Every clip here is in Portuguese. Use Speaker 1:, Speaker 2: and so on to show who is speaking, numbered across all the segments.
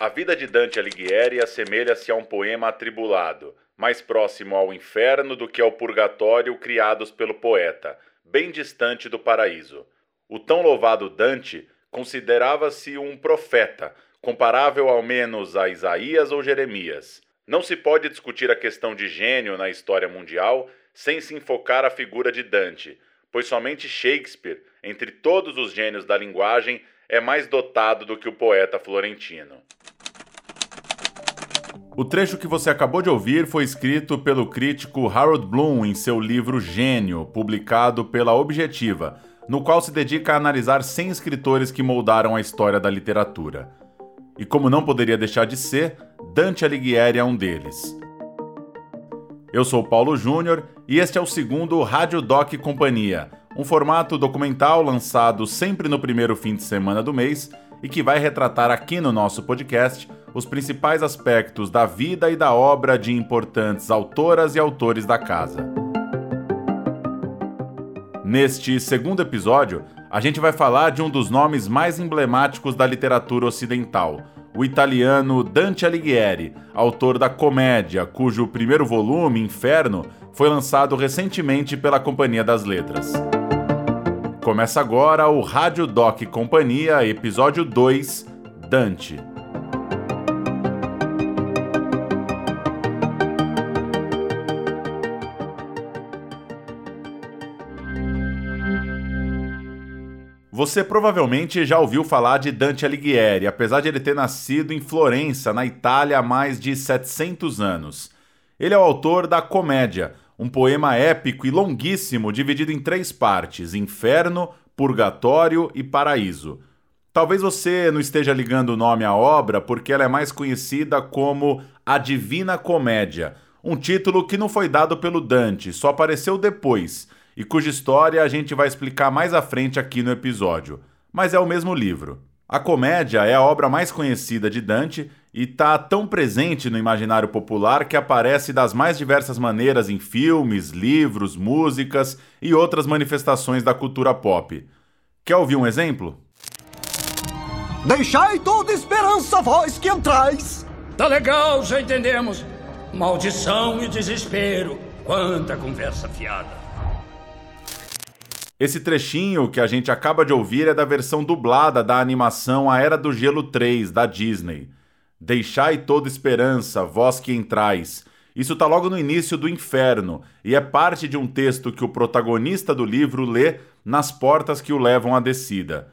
Speaker 1: A vida de Dante Alighieri assemelha-se a um poema atribulado, mais próximo ao inferno do que ao purgatório criados pelo poeta, bem distante do paraíso. O tão louvado Dante considerava-se um profeta, comparável ao menos a Isaías ou Jeremias. Não se pode discutir a questão de gênio na história mundial sem se enfocar a figura de Dante, pois somente Shakespeare, entre todos os gênios da linguagem, é mais dotado do que o poeta florentino. O trecho que você acabou de ouvir foi escrito pelo crítico Harold Bloom em seu livro Gênio, publicado pela Objetiva, no qual se dedica a analisar 100 escritores que moldaram a história da literatura. E como não poderia deixar de ser, Dante Alighieri é um deles. Eu sou Paulo Júnior e este é o segundo Rádio Doc Companhia, um formato documental lançado sempre no primeiro fim de semana do mês e que vai retratar aqui no nosso podcast os principais aspectos da vida e da obra de importantes autoras e autores da casa. Neste segundo episódio, a gente vai falar de um dos nomes mais emblemáticos da literatura ocidental, o italiano Dante Alighieri, autor da comédia, cujo primeiro volume, Inferno, foi lançado recentemente pela Companhia das Letras. Começa agora o Rádio Doc Companhia, episódio 2, Dante. Você provavelmente já ouviu falar de Dante Alighieri, apesar de ele ter nascido em Florença, na Itália, há mais de 700 anos. Ele é o autor da Comédia, um poema épico e longuíssimo dividido em três partes: Inferno, Purgatório e Paraíso. Talvez você não esteja ligando o nome à obra porque ela é mais conhecida como A Divina Comédia, um título que não foi dado pelo Dante, só apareceu depois e cuja história a gente vai explicar mais à frente aqui no episódio. Mas é o mesmo livro. A comédia é a obra mais conhecida de Dante e está tão presente no imaginário popular que aparece das mais diversas maneiras em filmes, livros, músicas e outras manifestações da cultura pop. Quer ouvir um exemplo?
Speaker 2: Deixai toda esperança vós que entrais.
Speaker 3: Tá legal, já entendemos. Maldição e desespero. Quanta conversa fiada.
Speaker 1: Esse trechinho que a gente acaba de ouvir é da versão dublada da animação A Era do Gelo 3, da Disney. Deixai toda esperança, vós que entrais. Isso está logo no início do Inferno e é parte de um texto que o protagonista do livro lê nas portas que o levam à descida.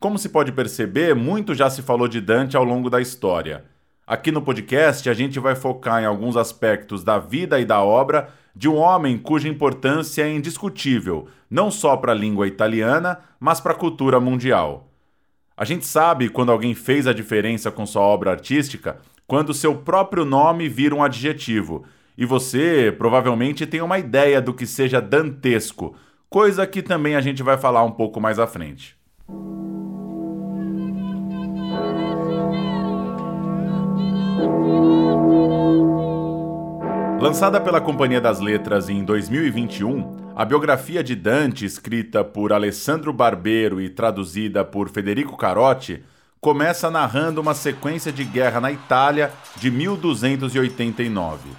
Speaker 1: Como se pode perceber, muito já se falou de Dante ao longo da história. Aqui no podcast, a gente vai focar em alguns aspectos da vida e da obra de um homem cuja importância é indiscutível, não só para a língua italiana, mas para a cultura mundial. A gente sabe quando alguém fez a diferença com sua obra artística quando seu próprio nome vira um adjetivo, e você provavelmente tem uma ideia do que seja dantesco, coisa que também a gente vai falar um pouco mais à frente. Lançada pela Companhia das Letras em 2021, a biografia de Dante, escrita por Alessandro Barbeiro e traduzida por Federico Carotti, começa narrando uma sequência de guerra na Itália de 1289.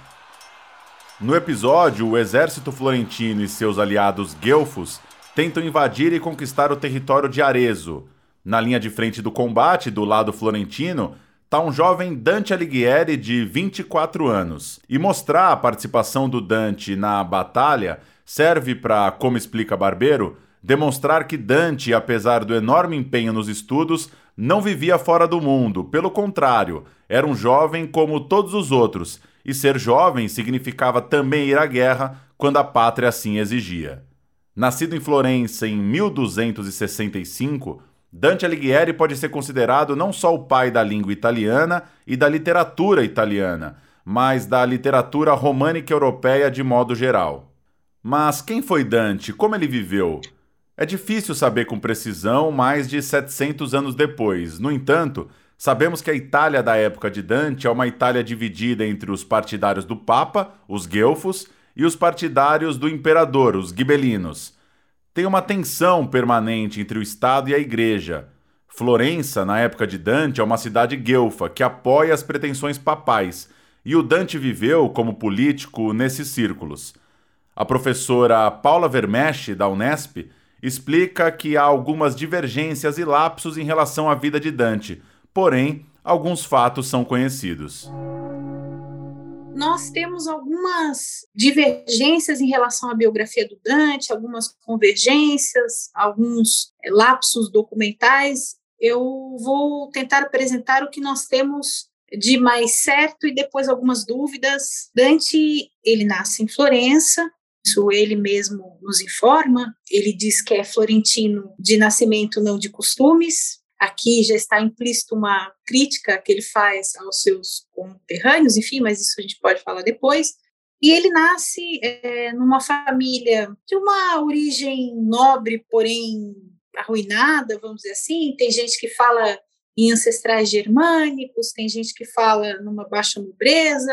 Speaker 1: No episódio, o exército florentino e seus aliados guelfos tentam invadir e conquistar o território de Arezzo. Na linha de frente do combate, do lado florentino, está um jovem Dante Alighieri de 24 anos. E mostrar a participação do Dante na batalha serve para, como explica Barbeiro, demonstrar que Dante, apesar do enorme empenho nos estudos, não vivia fora do mundo, pelo contrário, era um jovem como todos os outros, e ser jovem significava também ir à guerra quando a pátria assim exigia. Nascido em Florença em 1265, Dante Alighieri pode ser considerado não só o pai da língua italiana e da literatura italiana, mas da literatura românica europeia de modo geral. Mas quem foi Dante? Como ele viveu? É difícil saber com precisão mais de 700 anos depois. No entanto, sabemos que a Itália da época de Dante é uma Itália dividida entre os partidários do Papa, os guelfos, e os partidários do imperador, os gibelinos tem uma tensão permanente entre o Estado e a Igreja. Florença, na época de Dante, é uma cidade guelfa que apoia as pretensões papais, e o Dante viveu como político nesses círculos. A professora Paula Vermeschi, da Unesp, explica que há algumas divergências e lapsos em relação à vida de Dante, porém, alguns fatos são conhecidos
Speaker 4: nós temos algumas divergências em relação à biografia do Dante, algumas convergências, alguns eh, lapsos documentais. Eu vou tentar apresentar o que nós temos de mais certo e depois algumas dúvidas. Dante, ele nasce em Florença, isso ele mesmo nos informa. Ele diz que é florentino de nascimento, não de costumes. Aqui já está implícito uma crítica que ele faz aos seus conterrâneos, enfim, mas isso a gente pode falar depois. E ele nasce é, numa família de uma origem nobre, porém arruinada, vamos dizer assim. Tem gente que fala em ancestrais germânicos, tem gente que fala numa baixa nobreza.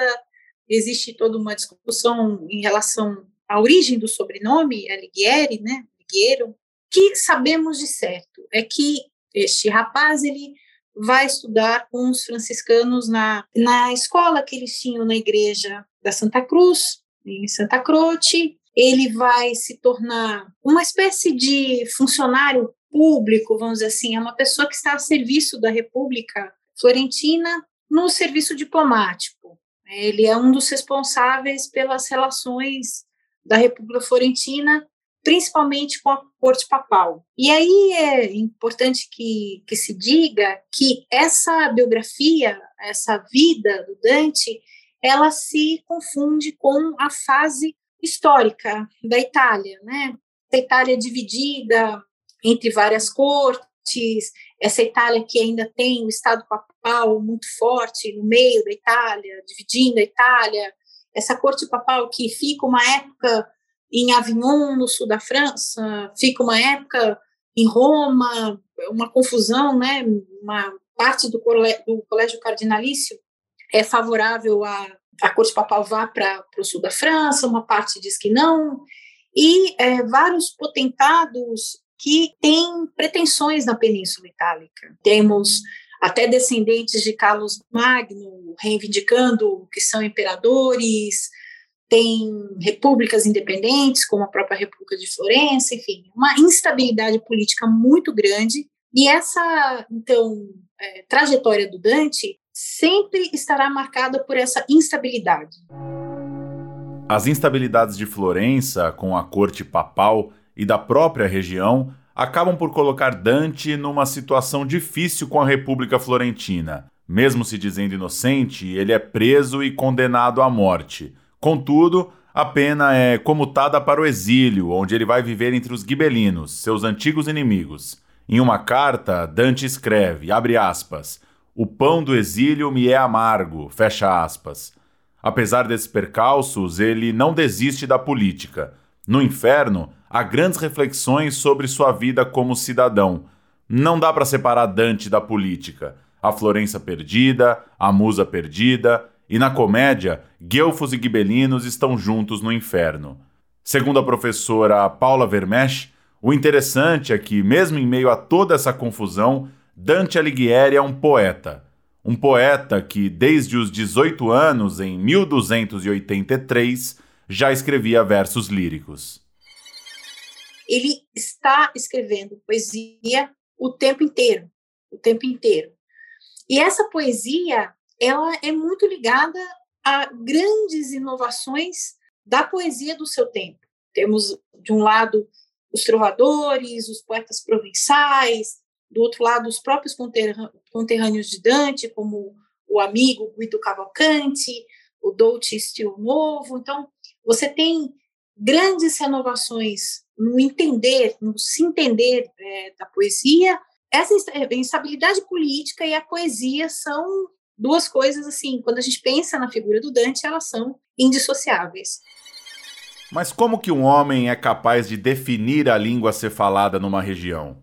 Speaker 4: Existe toda uma discussão em relação à origem do sobrenome, Alighieri, né? Alighiero. Que sabemos de certo é que este rapaz, ele vai estudar com os franciscanos na, na escola que eles tinham na igreja da Santa Cruz, em Santa Croce. Ele vai se tornar uma espécie de funcionário público, vamos dizer assim, é uma pessoa que está a serviço da República Florentina no serviço diplomático. Ele é um dos responsáveis pelas relações da República Florentina principalmente com a corte papal. E aí é importante que, que se diga que essa biografia, essa vida do Dante, ela se confunde com a fase histórica da Itália, né? A Itália dividida entre várias cortes, essa Itália que ainda tem o Estado papal muito forte no meio da Itália, dividindo a Itália, essa corte papal que fica uma época em Avignon, no sul da França, fica uma época em Roma, uma confusão, né? Uma parte do, colégio, do colégio cardinalício é favorável a a corte papal vá para o sul da França, uma parte diz que não, e é, vários potentados que têm pretensões na Península Itálica. Temos até descendentes de Carlos Magno reivindicando que são imperadores, tem repúblicas independentes, como a própria República de Florença, enfim, uma instabilidade política muito grande. E essa, então, é, trajetória do Dante sempre estará marcada por essa instabilidade.
Speaker 1: As instabilidades de Florença, com a corte papal e da própria região, acabam por colocar Dante numa situação difícil com a República Florentina. Mesmo se dizendo inocente, ele é preso e condenado à morte. Contudo, a pena é comutada para o exílio, onde ele vai viver entre os gibelinos, seus antigos inimigos. Em uma carta, Dante escreve, abre aspas, o pão do exílio me é amargo, fecha aspas. Apesar desses percalços, ele não desiste da política. No inferno, há grandes reflexões sobre sua vida como cidadão. Não dá para separar Dante da política. A Florença perdida, a musa perdida, e na comédia, guelfos e gibelinos estão juntos no inferno. Segundo a professora Paula Vermesch, o interessante é que, mesmo em meio a toda essa confusão, Dante Alighieri é um poeta. Um poeta que, desde os 18 anos, em 1283, já escrevia versos líricos.
Speaker 4: Ele está escrevendo poesia o tempo inteiro, o tempo inteiro. E essa poesia ela é muito ligada a grandes inovações da poesia do seu tempo. Temos, de um lado, os trovadores, os poetas provençais, do outro lado, os próprios conterrâneos de Dante, como o amigo Guido Cavalcanti, o Dolce Estilo Novo. Então, você tem grandes renovações no entender, no se entender é, da poesia. Essa instabilidade política e a poesia são duas coisas assim, quando a gente pensa na figura do Dante, elas são indissociáveis.
Speaker 1: Mas como que um homem é capaz de definir a língua a ser falada numa região?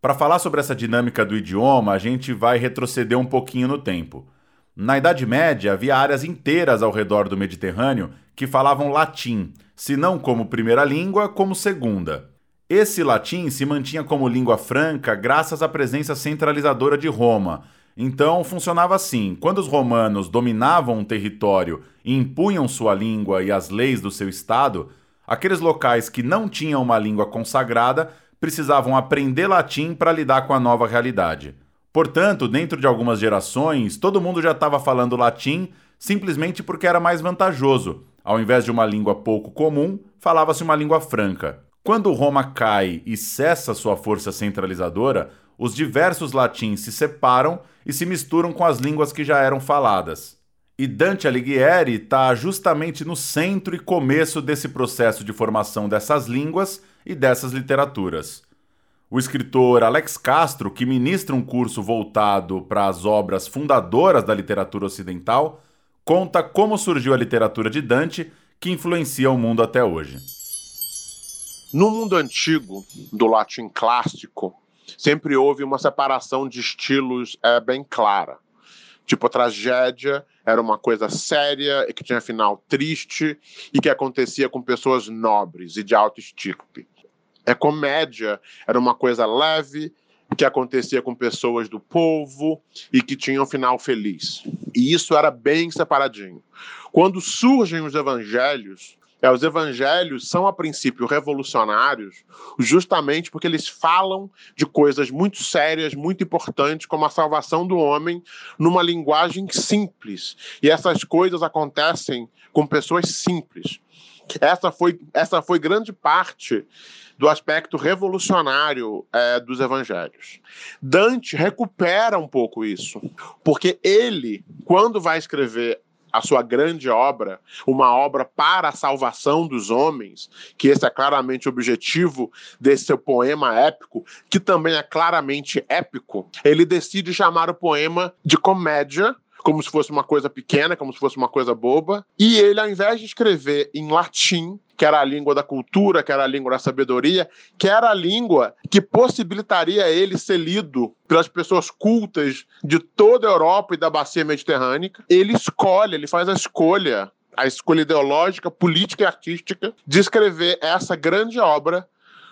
Speaker 1: Para falar sobre essa dinâmica do idioma, a gente vai retroceder um pouquinho no tempo. Na Idade Média, havia áreas inteiras ao redor do Mediterrâneo que falavam latim, se não como primeira língua, como segunda. Esse latim se mantinha como língua franca graças à presença centralizadora de Roma. Então funcionava assim: quando os romanos dominavam um território e impunham sua língua e as leis do seu estado, aqueles locais que não tinham uma língua consagrada precisavam aprender latim para lidar com a nova realidade. Portanto, dentro de algumas gerações, todo mundo já estava falando latim simplesmente porque era mais vantajoso. Ao invés de uma língua pouco comum, falava-se uma língua franca. Quando Roma cai e cessa sua força centralizadora, os diversos latins se separam e se misturam com as línguas que já eram faladas. E Dante Alighieri está justamente no centro e começo desse processo de formação dessas línguas e dessas literaturas. O escritor Alex Castro, que ministra um curso voltado para as obras fundadoras da literatura ocidental, conta como surgiu a literatura de Dante, que influencia o mundo até hoje.
Speaker 5: No mundo antigo, do latim clássico, sempre houve uma separação de estilos é, bem clara. Tipo, a tragédia era uma coisa séria e que tinha final triste e que acontecia com pessoas nobres e de alto estirpe. A comédia era uma coisa leve que acontecia com pessoas do povo e que tinha um final feliz. E isso era bem separadinho. Quando surgem os evangelhos, é, os evangelhos são, a princípio, revolucionários, justamente porque eles falam de coisas muito sérias, muito importantes, como a salvação do homem, numa linguagem simples. E essas coisas acontecem com pessoas simples. Essa foi, essa foi grande parte do aspecto revolucionário é, dos evangelhos. Dante recupera um pouco isso, porque ele, quando vai escrever a sua grande obra, uma obra para a salvação dos homens, que esse é claramente o objetivo desse seu poema épico, que também é claramente épico, ele decide chamar o poema de comédia como se fosse uma coisa pequena, como se fosse uma coisa boba. E ele, ao invés de escrever em latim, que era a língua da cultura, que era a língua da sabedoria, que era a língua que possibilitaria ele ser lido pelas pessoas cultas de toda a Europa e da bacia mediterrânea. Ele escolhe, ele faz a escolha, a escolha ideológica, política e artística de escrever essa grande obra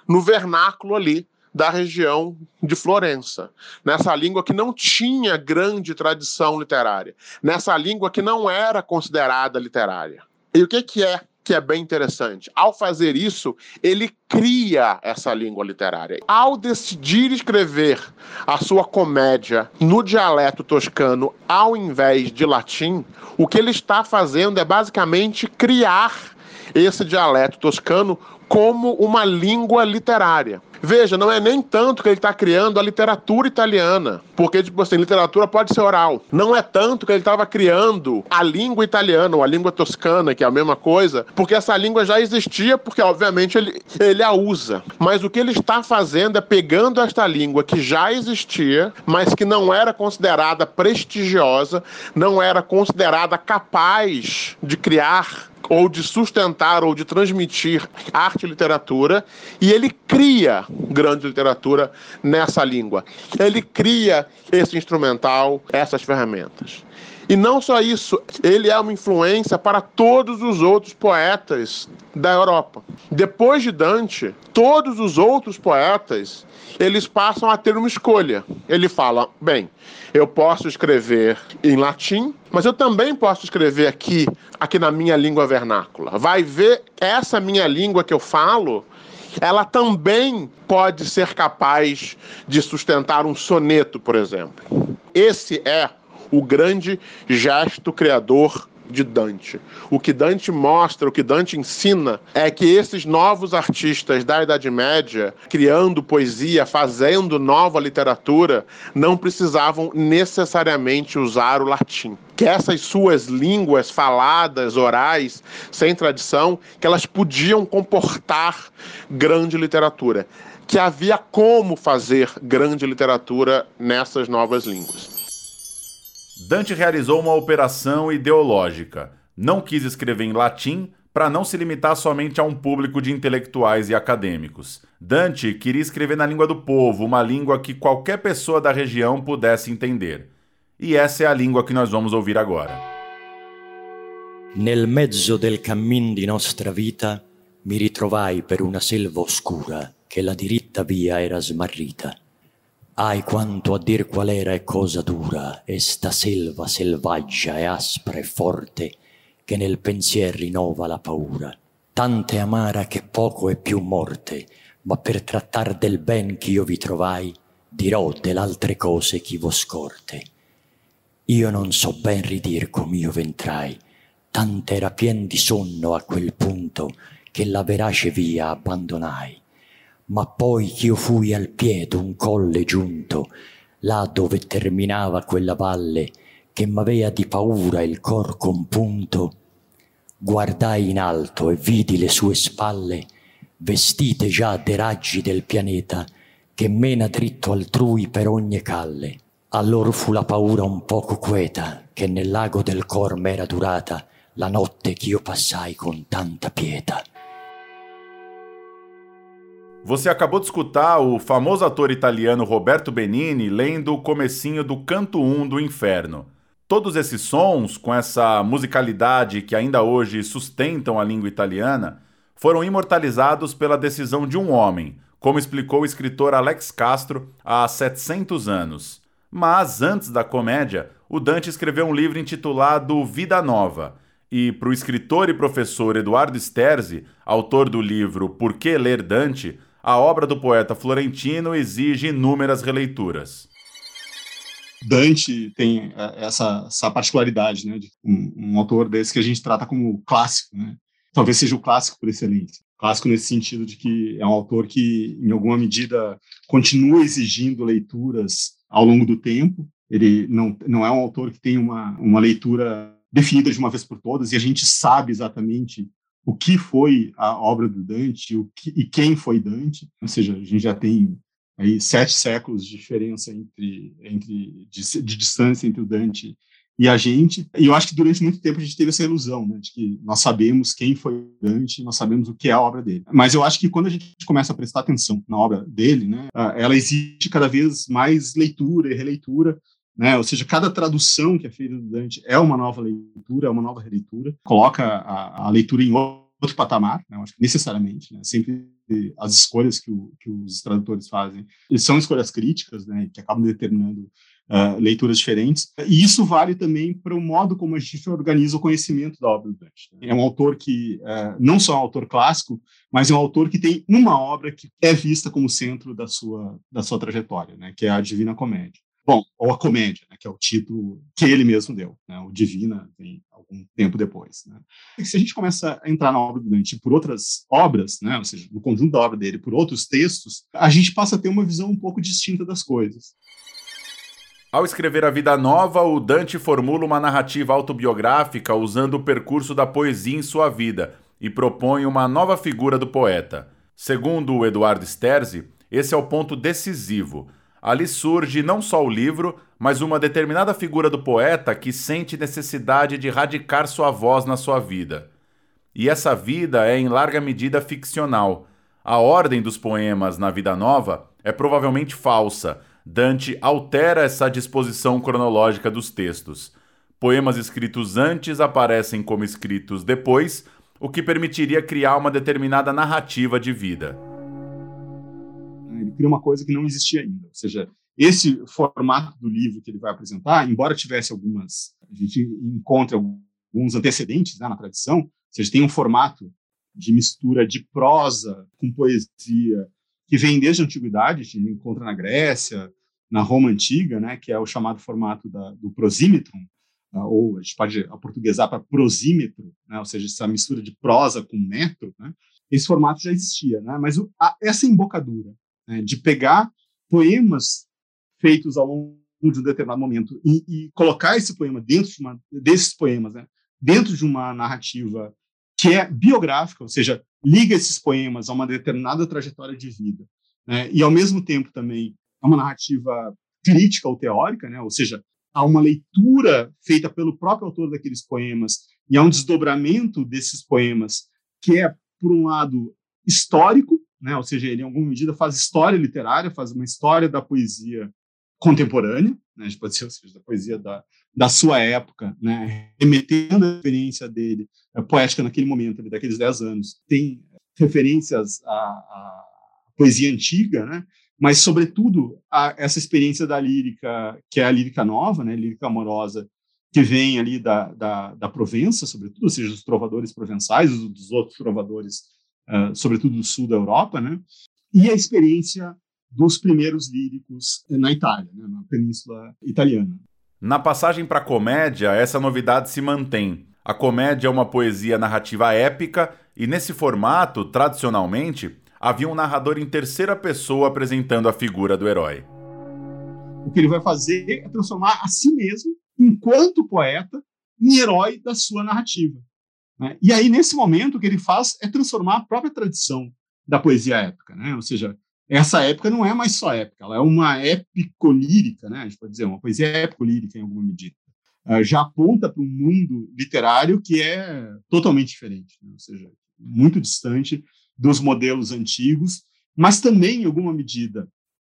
Speaker 5: no vernáculo ali da região de Florença, nessa língua que não tinha grande tradição literária, nessa língua que não era considerada literária. E o que, que é que é bem interessante. Ao fazer isso, ele cria essa língua literária. Ao decidir escrever a sua comédia no dialeto toscano ao invés de latim, o que ele está fazendo é basicamente criar esse dialeto toscano como uma língua literária. Veja, não é nem tanto que ele está criando a literatura italiana, porque, tipo assim, literatura pode ser oral. Não é tanto que ele estava criando a língua italiana ou a língua toscana, que é a mesma coisa, porque essa língua já existia, porque, obviamente, ele, ele a usa. Mas o que ele está fazendo é pegando esta língua que já existia, mas que não era considerada prestigiosa, não era considerada capaz de criar ou de sustentar ou de transmitir arte e literatura, e ele cria grande literatura nessa língua. Ele cria esse instrumental, essas ferramentas. E não só isso, ele é uma influência para todos os outros poetas da Europa. Depois de Dante, todos os outros poetas, eles passam a ter uma escolha. Ele fala: bem, eu posso escrever em latim, mas eu também posso escrever aqui, aqui na minha língua vernácula. Vai ver essa minha língua que eu falo, ela também pode ser capaz de sustentar um soneto, por exemplo. Esse é o grande gesto criador de Dante. O que Dante mostra, o que Dante ensina, é que esses novos artistas da Idade Média, criando poesia, fazendo nova literatura, não precisavam necessariamente usar o latim. Que essas suas línguas faladas, orais, sem tradição, que elas podiam comportar grande literatura. Que havia como fazer grande literatura nessas novas línguas.
Speaker 1: Dante realizou uma operação ideológica. Não quis escrever em latim para não se limitar somente a um público de intelectuais e acadêmicos. Dante queria escrever na língua do povo, uma língua que qualquer pessoa da região pudesse entender. E essa é a língua que nós vamos ouvir agora.
Speaker 6: Nel mezzo del cammin di nostra vita mi ritrovai per una selva oscura che la diritta via era smarrita. Ai quanto a dir qual era e cosa dura, e sta selva selvaggia e aspra e forte, che nel pensier rinnova la paura, tante amara che poco è più morte, ma per trattar del ben ch'io vi trovai, dirò dell'altre cose chi vo scorte. Io non so ben ridir com'io ventrai, tant'era pien di sonno a quel punto che la verace via abbandonai. Ma poi ch'io fui al piede un colle giunto, là dove terminava quella valle, che m'avea di paura il cor compunto, guardai in alto e vidi le sue spalle, vestite già de raggi del pianeta, che mena dritto altrui per ogni calle. Allor fu la paura un poco queta, che nel lago del cor m'era durata, la notte ch'io passai con tanta pietà.
Speaker 1: Você acabou de escutar o famoso ator italiano Roberto Benini lendo o comecinho do Canto 1 do Inferno. Todos esses sons, com essa musicalidade que ainda hoje sustentam a língua italiana, foram imortalizados pela decisão de um homem, como explicou o escritor Alex Castro há 700 anos. Mas antes da comédia, o Dante escreveu um livro intitulado Vida Nova, e para o escritor e professor Eduardo Sterzi, autor do livro Por que Ler Dante, a obra do poeta florentino exige inúmeras releituras.
Speaker 7: Dante tem é, essa, essa particularidade, né, de um, um, autor desse que a gente trata como clássico, né? Talvez seja o clássico por excelência. Clássico nesse sentido de que é um autor que, em alguma medida, continua exigindo leituras ao longo do tempo. Ele não, não é um autor que tem uma, uma leitura definida de uma vez por todas, e a gente sabe exatamente o que foi a obra do Dante o que, e quem foi Dante. Ou seja, a gente já tem aí sete séculos de diferença entre, entre de, de distância entre o Dante e a gente. E eu acho que durante muito tempo a gente teve essa ilusão, né, de que nós sabemos quem foi Dante, nós sabemos o que é a obra dele. Mas eu acho que quando a gente começa a prestar atenção na obra dele, né, ela exige cada vez mais leitura e releitura. Né? Ou seja, cada tradução que é feita do Dante é uma nova leitura, é uma nova releitura, coloca a, a leitura em outro patamar, né? acho que necessariamente, né? sempre as escolhas que, o, que, os tradutores fazem, são escolhas críticas, né? que acabam determinando uh, leituras diferentes, e isso vale também para o modo como a gente organiza o conhecimento da obra do Dante. Né? É um autor que uh, não só é um autor clássico, mas é um autor que tem uma obra que é vista como centro da sua, da sua trajetória, né? que é a Divina Comédia. Bom, ou a comédia, né, que é o título que ele mesmo deu, né, o Divina vem algum tempo depois. Né. Se a gente começa a entrar na obra do Dante por outras obras, né, ou seja, no conjunto da obra dele, por outros textos, a gente passa a ter uma visão um pouco distinta das coisas.
Speaker 1: Ao escrever A Vida Nova, o Dante formula uma narrativa autobiográfica usando o percurso da poesia em sua vida e propõe uma nova figura do poeta. Segundo o Eduardo Sterzi, esse é o ponto decisivo – Ali surge não só o livro, mas uma determinada figura do poeta que sente necessidade de radicar sua voz na sua vida. E essa vida é em larga medida ficcional. A ordem dos poemas na Vida Nova é provavelmente falsa. Dante altera essa disposição cronológica dos textos. Poemas escritos antes aparecem como escritos depois, o que permitiria criar uma determinada narrativa de vida
Speaker 7: ele cria uma coisa que não existia ainda. Ou seja, esse formato do livro que ele vai apresentar, embora tivesse algumas, a gente encontre alguns antecedentes né, na tradição, ou seja, tem um formato de mistura de prosa com poesia que vem desde a antiguidade, a gente encontra na Grécia, na Roma antiga, né, que é o chamado formato da, do prosímetron, né, ou a gente pode aportuguesar para prosímetro, né, ou seja, essa mistura de prosa com metro, né, esse formato já existia, né, mas o, a, essa embocadura né, de pegar poemas feitos ao longo de um determinado momento e, e colocar esse poema dentro de uma, desses poemas, né, dentro de uma narrativa que é biográfica, ou seja, liga esses poemas a uma determinada trajetória de vida, né, e ao mesmo tempo também é uma narrativa crítica ou teórica, né, ou seja, há uma leitura feita pelo próprio autor daqueles poemas e há um desdobramento desses poemas que é, por um lado, histórico, né? ou seja, ele em alguma medida faz história literária, faz uma história da poesia contemporânea, né? pode ser, ou seja, da poesia da, da sua época, né? remetendo a referência dele, a poética naquele momento, daqueles dez anos. Tem referências a, a poesia antiga, né? mas, sobretudo, a, essa experiência da lírica, que é a lírica nova, né? lírica amorosa, que vem ali da, da, da Provença, sobretudo, ou seja, dos trovadores provençais, dos outros trovadores, uh, sobretudo do sul da Europa, né? e a experiência dos primeiros líricos na Itália, né? na Península Italiana.
Speaker 1: Na passagem para a comédia, essa novidade se mantém. A comédia é uma poesia narrativa épica e, nesse formato, tradicionalmente, havia um narrador em terceira pessoa apresentando a figura do herói.
Speaker 7: O que ele vai fazer é transformar a si mesmo, enquanto poeta, em herói da sua narrativa. Né? E aí, nesse momento, o que ele faz é transformar a própria tradição da poesia épica. Né? Ou seja, essa época não é mais só épica, ela é uma épico-lírica, né? a gente pode dizer, uma poesia épico-lírica em alguma medida. Uh, já aponta para um mundo literário que é totalmente diferente, né? ou seja, muito distante dos modelos antigos, mas também, em alguma medida,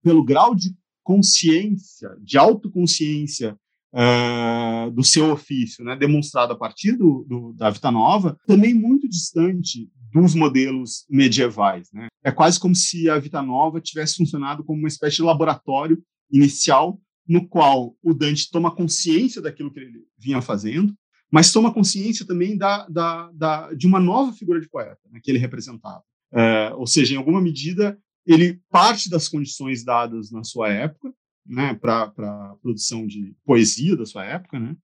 Speaker 7: pelo grau de consciência, de autoconsciência uh, do seu ofício, né, demonstrado a partir do, do, da Vita Nova, também muito distante dos modelos medievais. Né? É quase como se a Vita Nova tivesse funcionado como uma espécie de laboratório inicial no qual o Dante toma consciência daquilo que ele vinha fazendo, mas toma consciência também da, da, da de uma nova figura de poeta né, que ele representava. É, ou seja, em alguma medida, ele parte das condições dadas na sua época, né, para a produção de poesia da sua época, né,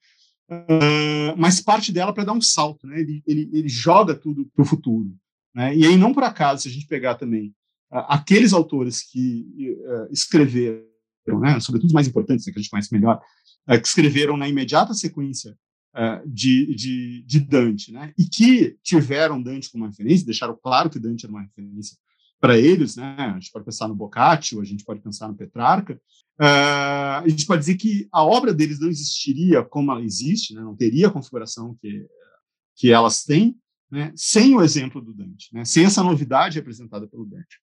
Speaker 7: uh, mas parte dela para dar um salto, né, ele, ele, ele joga tudo para o futuro. Né, e aí, não por acaso, se a gente pegar também uh, aqueles autores que uh, escreveram, né, sobretudo os mais importantes, né, que a gente conhece melhor, que escreveram na imediata sequência uh, de, de, de, Dante, né? E que tiveram Dante como referência, deixaram claro que Dante era uma referência para eles, né? A gente pode pensar no Boccaccio, a gente pode pensar no Petrarca. Uh, a gente pode dizer que a obra deles não existiria como ela existe, né? não teria a configuração que, que elas têm, né? sem o exemplo do Dante, né? sem essa novidade representada pelo Dante.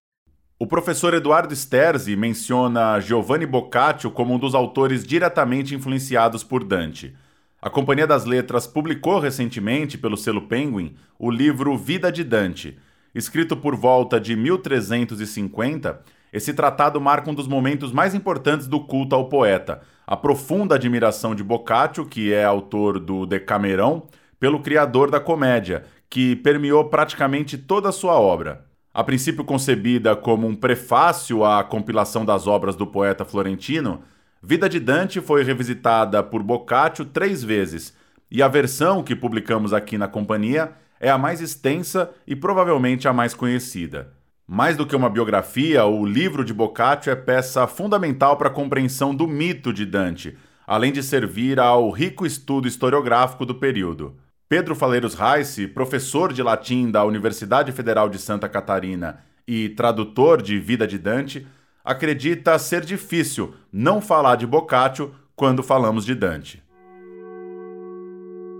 Speaker 1: O professor Eduardo Sterzi menciona Giovanni Boccaccio como um dos autores diretamente influenciados por Dante. A Companhia das Letras publicou recentemente, pelo selo Penguin, o livro Vida de Dante. Escrito por volta de 1350, esse tratado marca um dos momentos mais importantes do culto ao poeta, a profunda admiração de Boccaccio, que é autor do Decamerão, pelo criador da comédia, que permeou praticamente toda a sua obra. A princípio concebida como um prefácio à compilação das obras do poeta florentino, Vida de Dante foi revisitada por Boccaccio três vezes, e a versão que publicamos aqui na companhia é a mais extensa e provavelmente a mais conhecida. Mais do que uma biografia, o livro de Boccaccio é peça fundamental para a compreensão do mito de Dante, além de servir ao rico estudo historiográfico do período. Pedro Faleiros Reis, professor de latim da Universidade Federal de Santa Catarina e tradutor de Vida de Dante, acredita ser difícil não falar de Boccaccio quando falamos de Dante.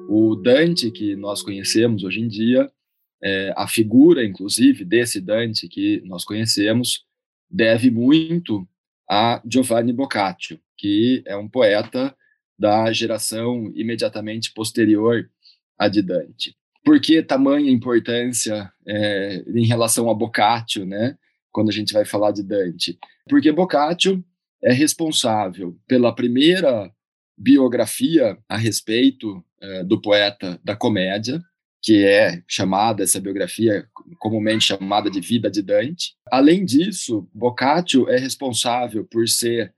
Speaker 8: O Dante que nós conhecemos hoje em dia, é, a figura, inclusive, desse Dante que nós conhecemos, deve muito a Giovanni Boccaccio, que é um poeta da geração imediatamente posterior à de Dante. Por que tamanha importância é, em relação a Boccaccio, né? quando a gente vai falar de Dante? Porque Boccaccio é responsável pela primeira biografia a respeito é, do poeta da comédia, que é chamada, essa biografia comumente chamada de Vida de Dante. Além disso, Boccaccio é responsável por ser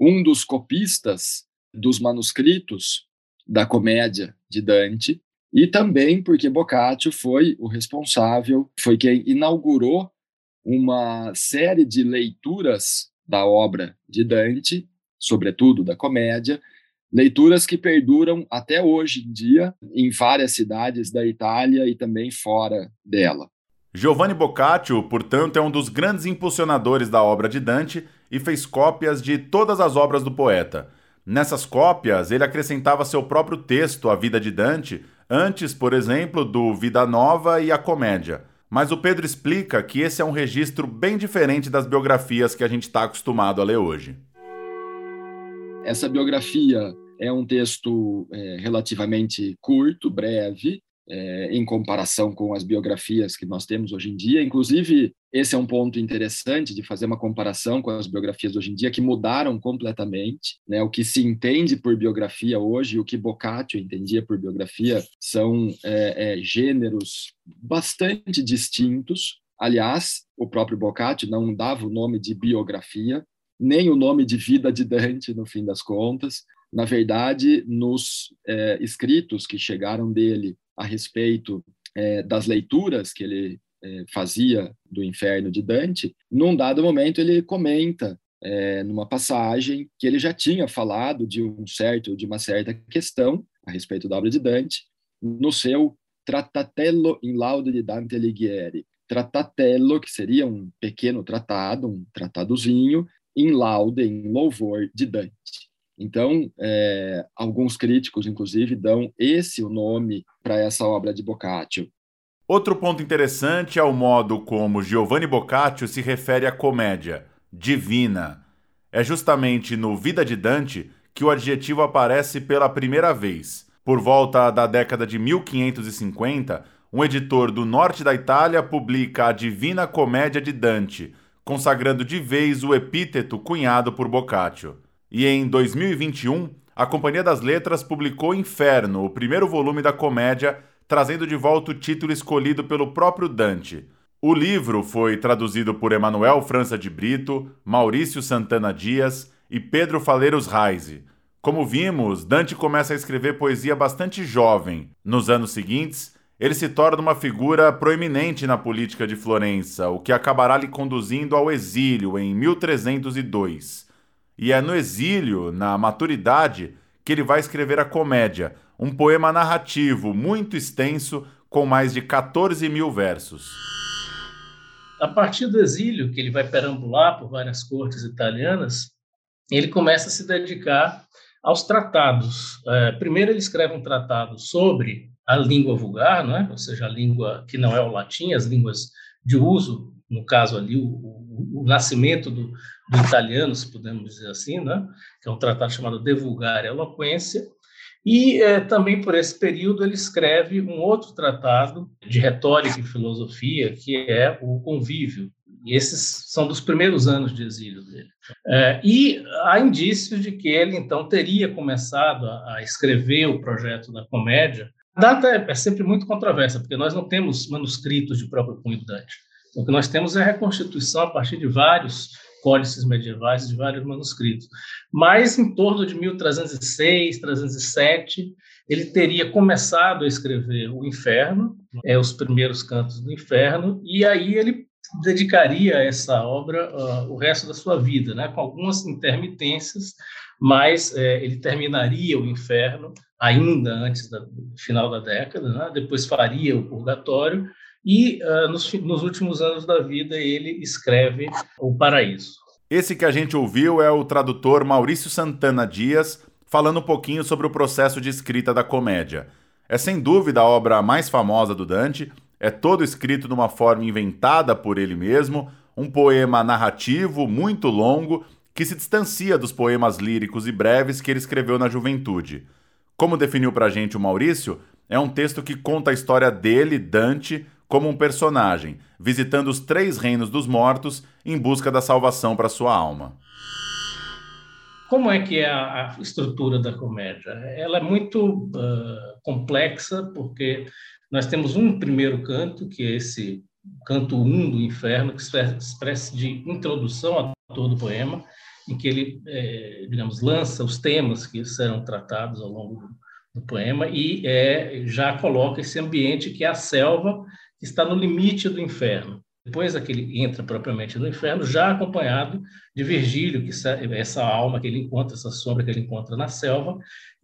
Speaker 8: um dos copistas dos manuscritos da comédia de Dante, e também porque Boccaccio foi o responsável, foi quem inaugurou uma série de leituras da obra de Dante, sobretudo da comédia, leituras que perduram até hoje em dia em várias cidades da Itália e também fora dela.
Speaker 1: Giovanni Boccaccio, portanto, é um dos grandes impulsionadores da obra de Dante e fez cópias de todas as obras do poeta. Nessas cópias, ele acrescentava seu próprio texto à vida de Dante, antes, por exemplo, do Vida Nova e a Comédia. Mas o Pedro explica que esse é um registro bem diferente das biografias que a gente está acostumado a ler hoje.
Speaker 8: Essa biografia é um texto é, relativamente curto, breve, é, em comparação com as biografias que nós temos hoje em dia. Inclusive, esse é um ponto interessante de fazer uma comparação com as biografias hoje em dia, que mudaram completamente. Né? O que se entende por biografia hoje, o que Boccaccio entendia por biografia, são é, é, gêneros bastante distintos. Aliás, o próprio Boccaccio não dava o nome de biografia, nem o nome de vida de Dante, no fim das contas. Na verdade, nos é, escritos que chegaram dele a respeito é, das leituras que ele é, fazia do inferno de Dante, num dado momento ele comenta é, numa passagem que ele já tinha falado de um certo de uma certa questão a respeito da obra de Dante no seu Tratatello in laude de Dante Alighieri. Tratatello, que seria um pequeno tratado, um tratadozinho, em laude, em louvor de Dante. Então, é, alguns críticos, inclusive, dão esse o nome para essa obra de Boccaccio.
Speaker 1: Outro ponto interessante é o modo como Giovanni Boccaccio se refere à comédia, divina. É justamente no Vida de Dante que o adjetivo aparece pela primeira vez. Por volta da década de 1550, um editor do norte da Itália publica a Divina Comédia de Dante, consagrando de vez o epíteto cunhado por Boccaccio. E em 2021, a Companhia das Letras publicou Inferno, o primeiro volume da comédia trazendo de volta o título escolhido pelo próprio Dante. O livro foi traduzido por Emanuel França de Brito, Maurício Santana Dias e Pedro Faleiros Reise. Como vimos, Dante começa a escrever poesia bastante jovem. Nos anos seguintes, ele se torna uma figura proeminente na política de Florença, o que acabará lhe conduzindo ao exílio em 1302. E é no exílio, na maturidade, que ele vai escrever a comédia, um poema narrativo muito extenso com mais de 14 mil versos.
Speaker 9: A partir do exílio, que ele vai perambular por várias cortes italianas, ele começa a se dedicar aos tratados. É, primeiro, ele escreve um tratado sobre a língua vulgar, não é? ou seja, a língua que não é o latim, as línguas de uso, no caso ali, o, o, nascimento do, do, italiano, se podemos dizer assim, né? que é um tratado chamado De Vulgar Eloquência, e é, também por esse período ele escreve um outro tratado de retórica e filosofia, que é o Convívio. E esses são dos primeiros anos de exílio dele. É, e há indícios de que ele, então, teria começado a, a escrever o projeto da comédia. A data é, é, sempre muito controversa, porque nós não temos manuscritos de próprio punho de O que nós temos é a reconstituição a partir de vários códices medievais de vários manuscritos. Mas em torno de 1306, 1307, ele teria começado a escrever o Inferno, é, os primeiros cantos do Inferno, e aí ele dedicaria a essa obra uh, o resto da sua vida, né, com algumas intermitências, mas é, ele terminaria o Inferno ainda antes do final da década, né, depois faria o Purgatório, e uh, nos, nos últimos anos da vida ele escreve O Paraíso.
Speaker 1: Esse que a gente ouviu é o tradutor Maurício Santana Dias, falando um pouquinho sobre o processo de escrita da comédia. É sem dúvida a obra mais famosa do Dante, é todo escrito de uma forma inventada por ele mesmo, um poema narrativo muito longo que se distancia dos poemas líricos e breves que ele escreveu na juventude. Como definiu pra gente o Maurício, é um texto que conta a história dele, Dante, como um personagem, visitando os três reinos dos mortos em busca da salvação para sua alma.
Speaker 9: Como é que é a, estrutura da comédia? Ela é muito uh, complexa, porque nós temos um primeiro canto, que é esse canto 1 um do inferno, que é espécie de introdução a todo o poema, em que ele, é, digamos, lança os temas que serão tratados ao longo do, do poema e é, já coloca esse ambiente que é a selva está no limite do inferno. Depois é que ele entra propriamente no inferno, já acompanhado de Virgílio, que essa alma que ele encontra, essa sombra que ele encontra na selva,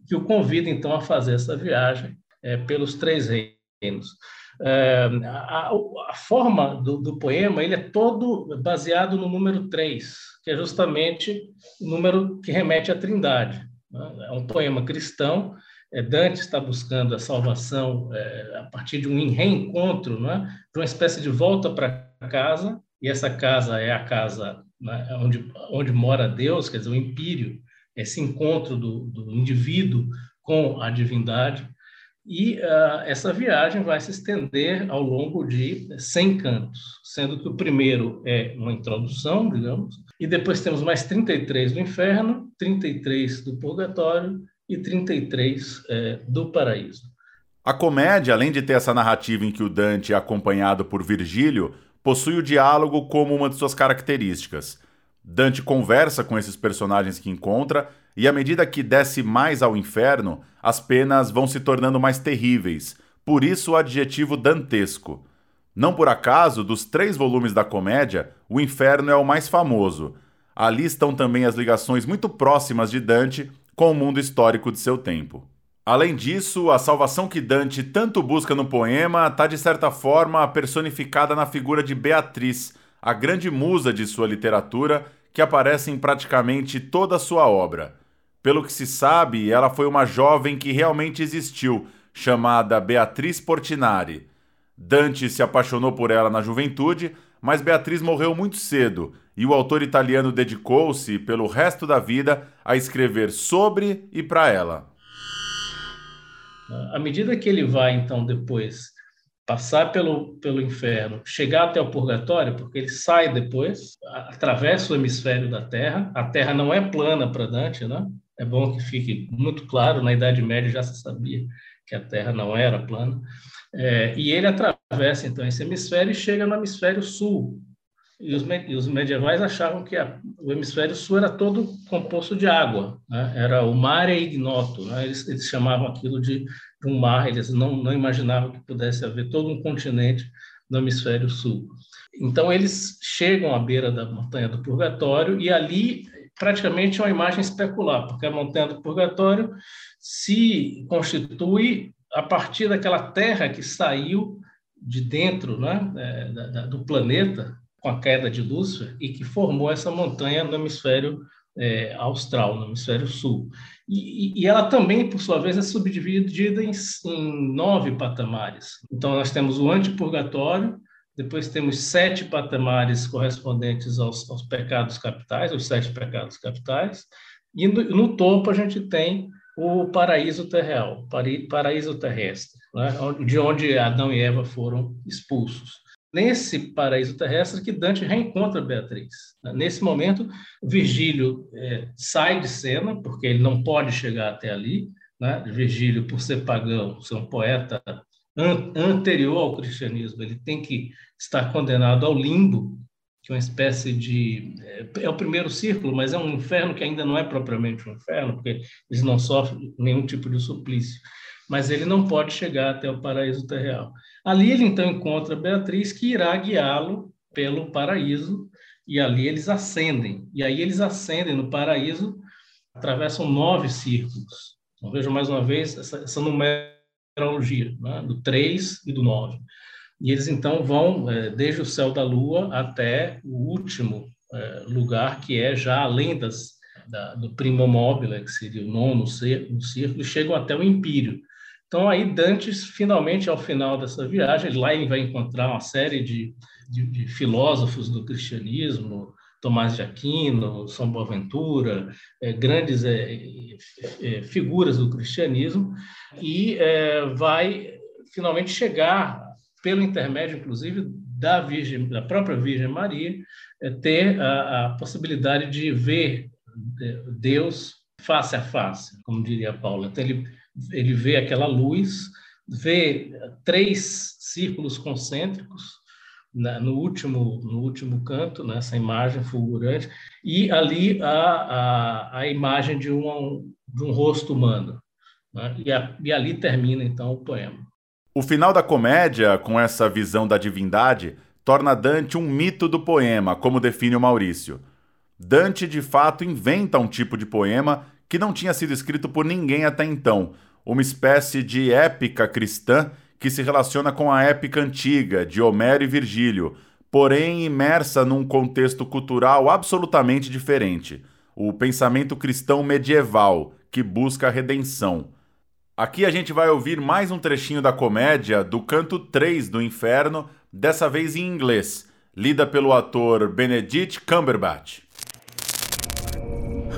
Speaker 9: que o convida então a fazer essa viagem é, pelos três reinos. É, a, a, forma do, do, poema ele é todo baseado no número 3, que é justamente o número que remete à Trindade. Né? É um poema cristão Dante está buscando a salvação é, a partir de um reencontro, né, de uma espécie de volta para casa, e essa casa é a casa né, onde, onde mora Deus, quer dizer, o empírio, esse encontro do, do indivíduo com a divindade. E uh, essa viagem vai se estender ao longo de 100 cantos, sendo que o primeiro é uma introdução, digamos, e depois temos mais 33 do inferno, 33 do purgatório e 33 é, do paraíso.
Speaker 1: A comédia, além de ter essa narrativa em que o Dante é acompanhado por Virgílio, possui o diálogo como uma de suas características. Dante conversa com esses personagens que encontra, e à medida que desce mais ao inferno, as penas vão se tornando mais terríveis, por isso o adjetivo dantesco. Não por acaso, dos três volumes da comédia, o inferno é o mais famoso. Ali estão também as ligações muito próximas de Dante com o mundo histórico de seu tempo. Além disso, a salvação que Dante tanto busca no poema está de certa forma personificada na figura de Beatriz, a grande musa de sua literatura, que aparece em praticamente toda a sua obra. Pelo que se sabe, ela foi uma jovem que realmente existiu, chamada Beatriz Portinari. Dante se apaixonou por ela na juventude, mas Beatriz morreu muito cedo e o autor italiano dedicou-se, pelo resto da vida, a escrever sobre e para ela.
Speaker 9: À medida que ele vai, então, depois passar pelo, pelo inferno, chegar até o purgatório, porque ele sai depois, atravessa o hemisfério da Terra. A Terra não é plana para Dante, né? É bom que fique muito claro, na Idade Média já se sabia que a Terra não era plana. É, e ele atravessa, então, esse hemisfério e chega no hemisfério sul, e os, e os medievais achavam que a, o hemisfério sul era todo composto de água, né? era o mare ignoto, né? eles, eles, chamavam aquilo de, de, um mar, eles não, não imaginavam que pudesse haver todo um continente no hemisfério sul. Então eles chegam à beira da montanha do Purgatório e ali praticamente é uma imagem especular, porque a montanha do Purgatório se constitui a partir daquela terra que saiu de dentro né, é, do planeta com a queda de Lúcifer e que formou essa montanha no hemisfério é, austral, no hemisfério sul. E, e, ela também, por sua vez, é subdividida em, em nove patamares. Então, nós temos o antipurgatório, depois temos sete patamares correspondentes aos, aos pecados capitais, os sete pecados capitais, e no, no topo a gente tem o paraíso terreal, paraíso terrestre, né? de onde Adão e Eva foram expulsos nesse paraíso terrestre que Dante reencontra Beatriz. Nesse momento, Virgílio é, sai de cena, porque ele não pode chegar até ali. Né? Virgílio, por ser pagão, ser um poeta an anterior ao cristianismo, ele tem que estar condenado ao limbo, que é uma espécie de. É, é o primeiro círculo, mas é um inferno que ainda não é propriamente um inferno, porque eles não sofrem nenhum tipo de suplício. Mas ele não pode chegar até o paraíso terreal. Ali ele então encontra Beatriz, que irá guiá-lo pelo paraíso, e ali eles ascendem. E aí eles ascendem no paraíso, atravessam nove círculos. Então vejam mais uma vez essa, essa numerologia, né? do três e do nove. E eles então vão é, desde o céu da lua até o último é, lugar, que é já além das, da, do primo mobile, que seria o nono círculo, e chegam até o empírio, então, aí Dantes, finalmente, ao final dessa viagem, lá ele vai encontrar uma série de, de, de filósofos do cristianismo, Tomás de Aquino, São Boaventura, é, grandes figuras do cristianismo, e vai finalmente chegar, pelo intermédio, inclusive, da, Virgem, da própria Virgem Maria, é, ter a, a possibilidade de ver é, Deus face a face, como diria Paulo. Então, ele ele vê aquela luz, vê três círculos concêntricos né, no último no último canto nessa imagem fulgurante e ali a, a, a imagem de um, de um rosto humano né, e, a, e ali termina então o poema.
Speaker 1: O final da comédia, com essa visão da divindade, torna Dante um mito do poema, como define o Maurício. Dante, de fato, inventa um tipo de poema que não tinha sido escrito por ninguém até então, uma espécie de épica cristã que se relaciona com a épica antiga de Homero e Virgílio, porém imersa num contexto cultural absolutamente diferente, o pensamento cristão medieval, que busca a redenção. Aqui a gente vai ouvir mais um trechinho da comédia do canto 3 do Inferno, dessa vez em inglês, lida pelo ator Benedict Cumberbatch.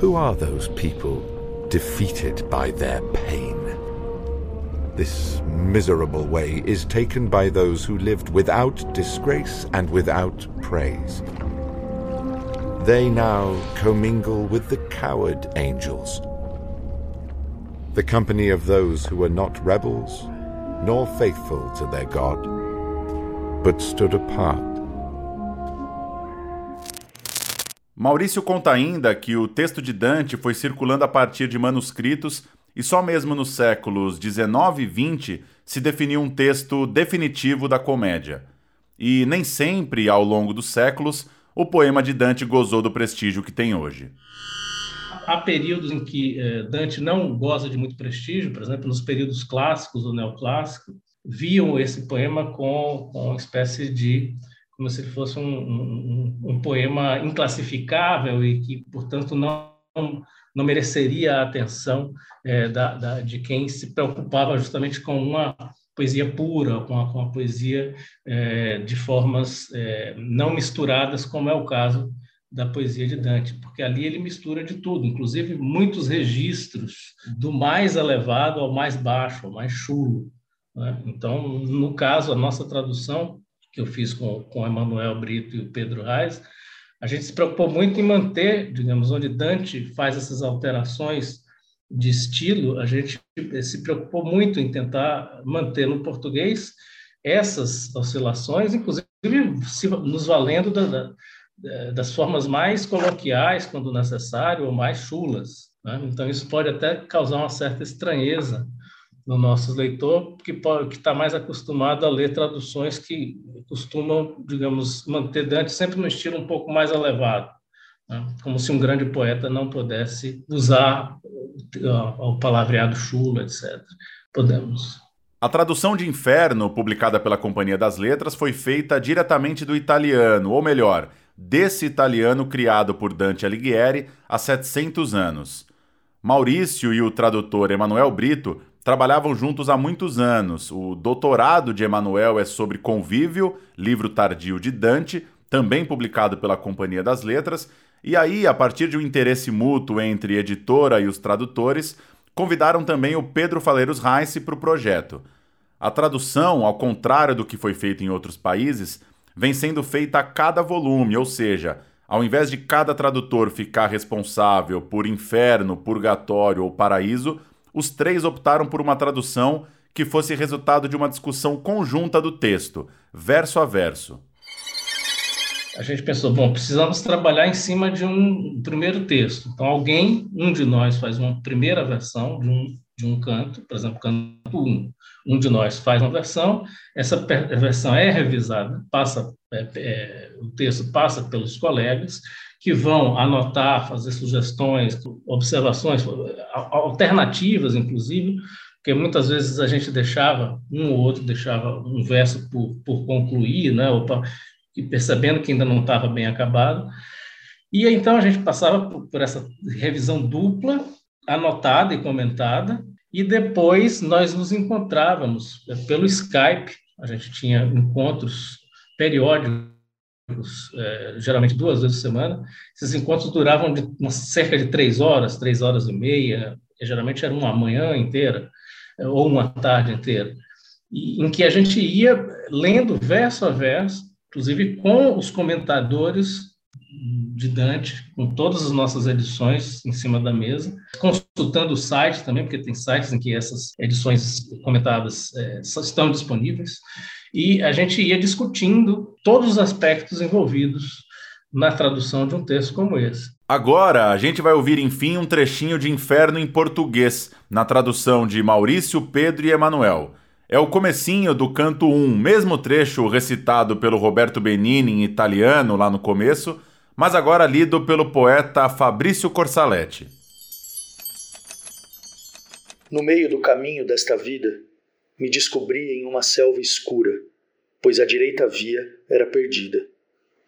Speaker 10: Who are those people defeated by their pain? This miserable way is taken by those who lived without disgrace and without praise. They now commingle with the coward angels, the company of those who were not rebels nor faithful to their God, but stood apart.
Speaker 1: Maurício conta ainda que o texto de Dante foi circulando a partir de manuscritos e só mesmo nos séculos 19 e 20 se definiu um texto definitivo da comédia. E nem sempre, ao longo dos séculos, o poema de Dante gozou do prestígio que tem hoje.
Speaker 9: Há períodos em que eh, Dante não goza de muito prestígio, por exemplo, nos períodos clássicos ou neoclássicos, viam esse poema com, com uma espécie de como se fosse um, um, um, poema inclassificável e que, portanto, não, não mereceria a atenção é, da, da, de quem se preocupava justamente com uma poesia pura, com a, com a poesia é, de formas é, não misturadas, como é o caso da poesia de Dante, porque ali ele mistura de tudo, inclusive muitos registros, do mais elevado ao mais baixo, ao mais chulo. Né? Então, no caso, a nossa tradução, que eu fiz com, com Emanuel Brito e o Pedro Reis, a gente se preocupou muito em manter, digamos, onde Dante faz essas alterações de estilo, a gente se preocupou muito em tentar manter no português essas oscilações, inclusive nos valendo da, das formas mais coloquiais, quando necessário, ou mais chulas. Né? Então, isso pode até causar uma certa estranheza no nosso leitor, que está mais acostumado a ler traduções que costumam, digamos, manter Dante sempre no estilo um pouco mais elevado. Né? Como se um grande poeta não pudesse usar o palavreado chulo, etc. Podemos.
Speaker 1: A tradução de Inferno, publicada pela Companhia das Letras, foi feita diretamente do italiano, ou melhor, desse italiano criado por Dante Alighieri há 700 anos. Maurício e o tradutor Emanuel Brito trabalhavam juntos há muitos anos. O doutorado de Emanuel é sobre Convívio, livro tardio de Dante, também publicado pela Companhia das Letras, e aí, a partir de um interesse mútuo entre editora e os tradutores, convidaram também o Pedro Faleiros Reis para o projeto. A tradução, ao contrário do que foi feito em outros países, vem sendo feita a cada volume, ou seja, ao invés de cada tradutor ficar responsável por inferno, purgatório ou paraíso, os três optaram por uma tradução que fosse resultado de uma discussão conjunta do texto, verso a verso
Speaker 9: a gente pensou, bom, precisamos trabalhar em cima de um primeiro texto. Então, alguém, um de nós, faz uma primeira versão de um, de um canto, por exemplo, canto 1. Um. um de nós faz uma versão, essa versão é revisada, passa, é, é, o texto passa pelos colegas, que vão anotar, fazer sugestões, observações, alternativas, inclusive, porque muitas vezes a gente deixava, um ou outro deixava um verso por, por concluir, né, ou pra, e percebendo que ainda não estava bem acabado. E então a gente passava por, por essa revisão dupla, anotada e comentada, e depois nós nos encontrávamos é, pelo Skype, a gente tinha encontros periódicos, é, geralmente duas vezes por semana. Esses encontros duravam de, cerca de três horas, três horas e meia, geralmente era uma manhã inteira é, ou uma tarde inteira, e, em que a gente ia lendo verso a verso inclusive com os comentadores de Dante, com todas as nossas edições em cima da mesa, consultando o site também, porque tem sites em que essas edições comentadas é, estão disponíveis, e a gente ia discutindo todos os aspectos envolvidos na tradução de um texto como esse.
Speaker 1: Agora, a gente vai ouvir, enfim, um trechinho de Inferno em português, na tradução de Maurício, Pedro e Emanuel. É o comecinho do canto 1, mesmo trecho recitado pelo Roberto Benini em italiano lá no começo, mas agora lido pelo poeta Fabrício Corsaletti.
Speaker 11: No meio do caminho desta vida, me descobri em uma selva escura, pois a direita via era perdida.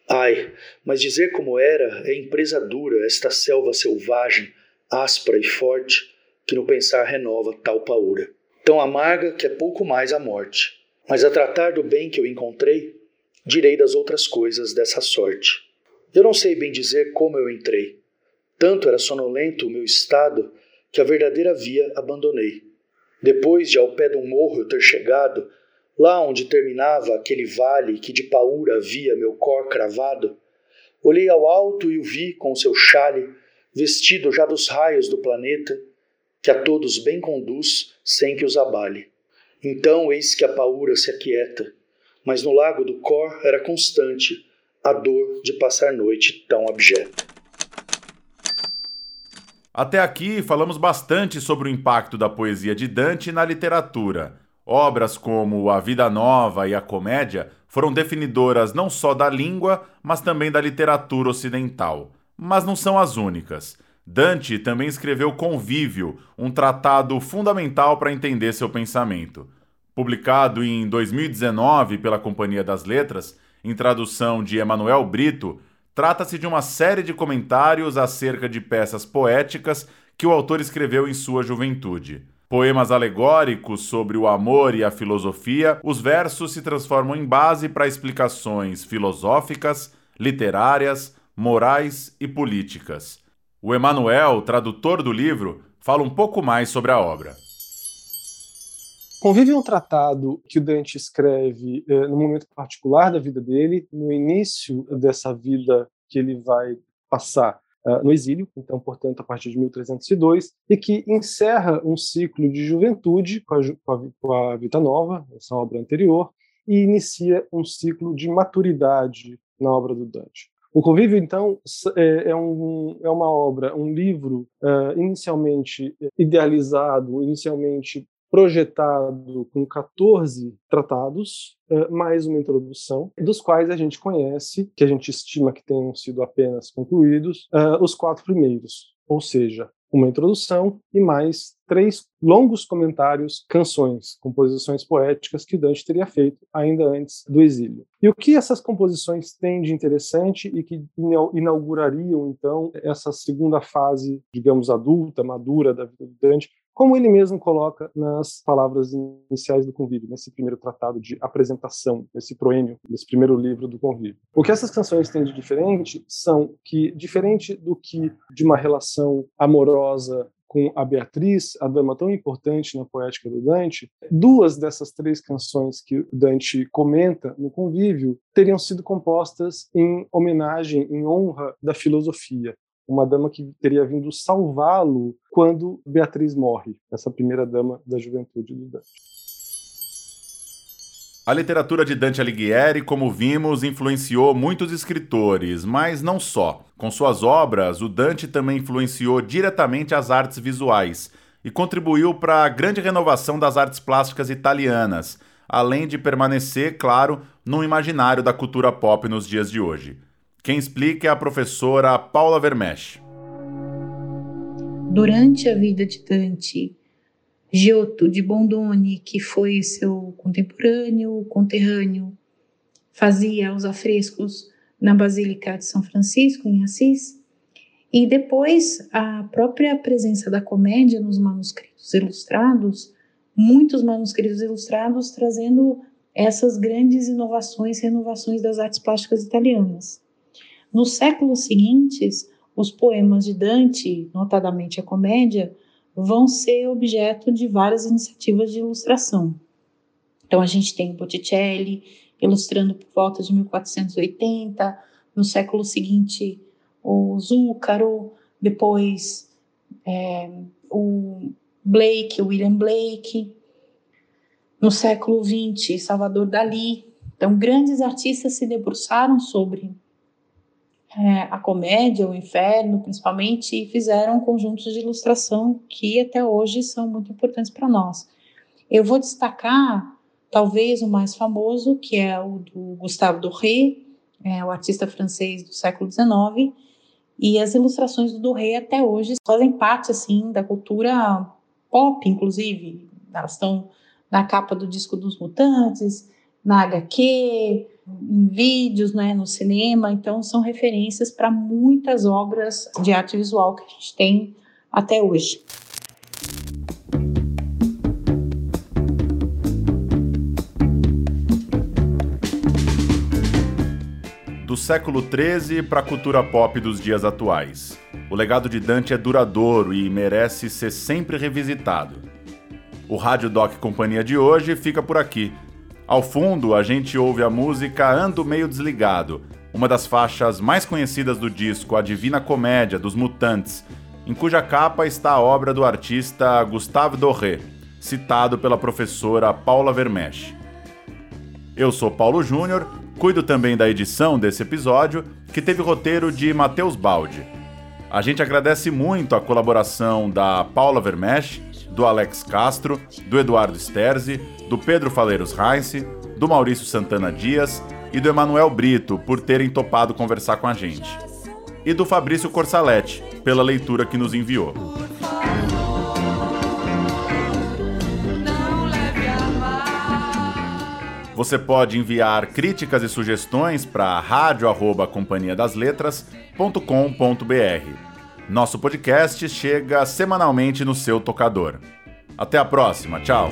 Speaker 11: Ai, mas dizer como era é empresa dura esta selva selvagem, áspera e forte, que no pensar renova tal paura tão amarga que é pouco mais a morte. Mas a tratar do bem que eu encontrei, direi das outras coisas dessa sorte. Eu não sei bem dizer como eu entrei. Tanto era sonolento o meu estado que a verdadeira via abandonei. Depois de ao pé de um morro eu ter chegado, lá onde terminava aquele vale que de paura via meu cor cravado, olhei ao alto e o vi com seu chale, vestido já dos raios do planeta, que a todos bem conduz sem que os abale. Então eis que a paura se aquieta, mas no lago do cor era constante a dor de passar noite tão abjeta.
Speaker 1: Até aqui falamos bastante sobre o impacto da poesia de Dante na literatura. Obras como A Vida Nova e A Comédia foram definidoras não só da língua, mas também da literatura ocidental. Mas não são as únicas. Dante também escreveu Convívio, um tratado fundamental para entender seu pensamento. Publicado em 2019 pela Companhia das Letras, em tradução de Emanuel Brito, trata-se de uma série de comentários acerca de peças poéticas que o autor escreveu em sua juventude. Poemas alegóricos sobre o amor e a filosofia, os versos se transformam em base para explicações filosóficas, literárias, morais e políticas. O Emanuel, tradutor do livro, fala um pouco mais sobre a obra.
Speaker 12: Convive é um tratado que o Dante escreve eh, no momento particular da vida dele, no início dessa vida que ele vai passar uh, no exílio, então, portanto, a partir de 1302, e que encerra um ciclo de juventude com a, com a, com a Vita Nova, essa obra anterior, e inicia um ciclo de maturidade na obra do Dante. O Convívio, então, é, é, um, é uma obra, um livro uh, inicialmente idealizado, inicialmente projetado com 14 tratados, uh, mais uma introdução, dos quais a gente conhece, que a gente estima que tenham sido apenas concluídos, uh, os quatro primeiros, ou seja, uma introdução e mais três longos comentários, canções, composições poéticas que Dante teria feito ainda antes do exílio. E o que essas composições têm de interessante e que inaugurariam então essa segunda fase, digamos, adulta, madura da vida de Dante, como ele mesmo coloca nas palavras iniciais do convívio, nesse primeiro tratado de apresentação, nesse proêmio, nesse primeiro livro do convívio. O que essas canções têm de diferente são que, diferente do que de uma relação amorosa com a Beatriz, a dama tão importante na poética do Dante, duas dessas três canções que Dante comenta no convívio teriam sido compostas em homenagem, em honra da filosofia uma dama que teria vindo salvá-lo quando Beatriz morre, essa primeira dama da juventude do Dante.
Speaker 1: A literatura de Dante Alighieri, como vimos, influenciou muitos escritores, mas não só. Com suas obras, o Dante também influenciou diretamente as artes visuais e contribuiu para a grande renovação das artes plásticas italianas, além de permanecer, claro, no imaginário da cultura pop nos dias de hoje. Quem explica é a professora Paula Vermesch.
Speaker 4: Durante a vida de Dante, Giotto de Bondone, que foi seu contemporâneo, conterrâneo, fazia os afrescos na Basílica de São Francisco, em Assis, e depois a própria presença da comédia nos manuscritos ilustrados, muitos manuscritos ilustrados trazendo essas grandes inovações, renovações das artes plásticas italianas. Nos séculos seguintes, os poemas de Dante, notadamente a comédia, vão ser objeto de várias iniciativas de ilustração. Então a gente tem Botticelli ilustrando por volta de 1480, no século seguinte o Zúcaro, depois é, o Blake, William Blake, no século XX Salvador Dali. Então grandes artistas se debruçaram sobre é, a comédia, o inferno, principalmente, e fizeram conjuntos de ilustração que até hoje são muito importantes para nós. Eu vou destacar, talvez, o mais famoso, que é o do Gustave Doré, é, o artista francês do século XIX, e as ilustrações do Doré até hoje fazem parte, assim, da cultura pop, inclusive. Elas estão na capa do disco dos Mutantes, na HQ, em vídeos, né, no cinema, então são referências para muitas obras de arte visual que a gente tem até hoje.
Speaker 1: Do século XIII para a cultura pop dos dias atuais. O legado de Dante é duradouro e merece ser sempre revisitado. O Rádio Doc Companhia de hoje fica por aqui. Ao fundo, a gente ouve a música Ando Meio Desligado, uma das faixas mais conhecidas do disco A Divina Comédia dos Mutantes, em cuja capa está a obra do artista Gustave Doré, citado pela professora Paula Vermesch. Eu sou Paulo Júnior, cuido também da edição desse episódio, que teve roteiro de Matheus Baldi. A gente agradece muito a colaboração da Paula Vermesch, do Alex Castro, do Eduardo Sterzi, do Pedro Faleiros Heinz, do Maurício Santana Dias e do Emanuel Brito por terem topado conversar com a gente. E do Fabrício Corsaletti, pela leitura que nos enviou. Você pode enviar críticas e sugestões para radio@companhiadasletras.com.br. Nosso podcast chega semanalmente no seu tocador. Até a próxima, tchau!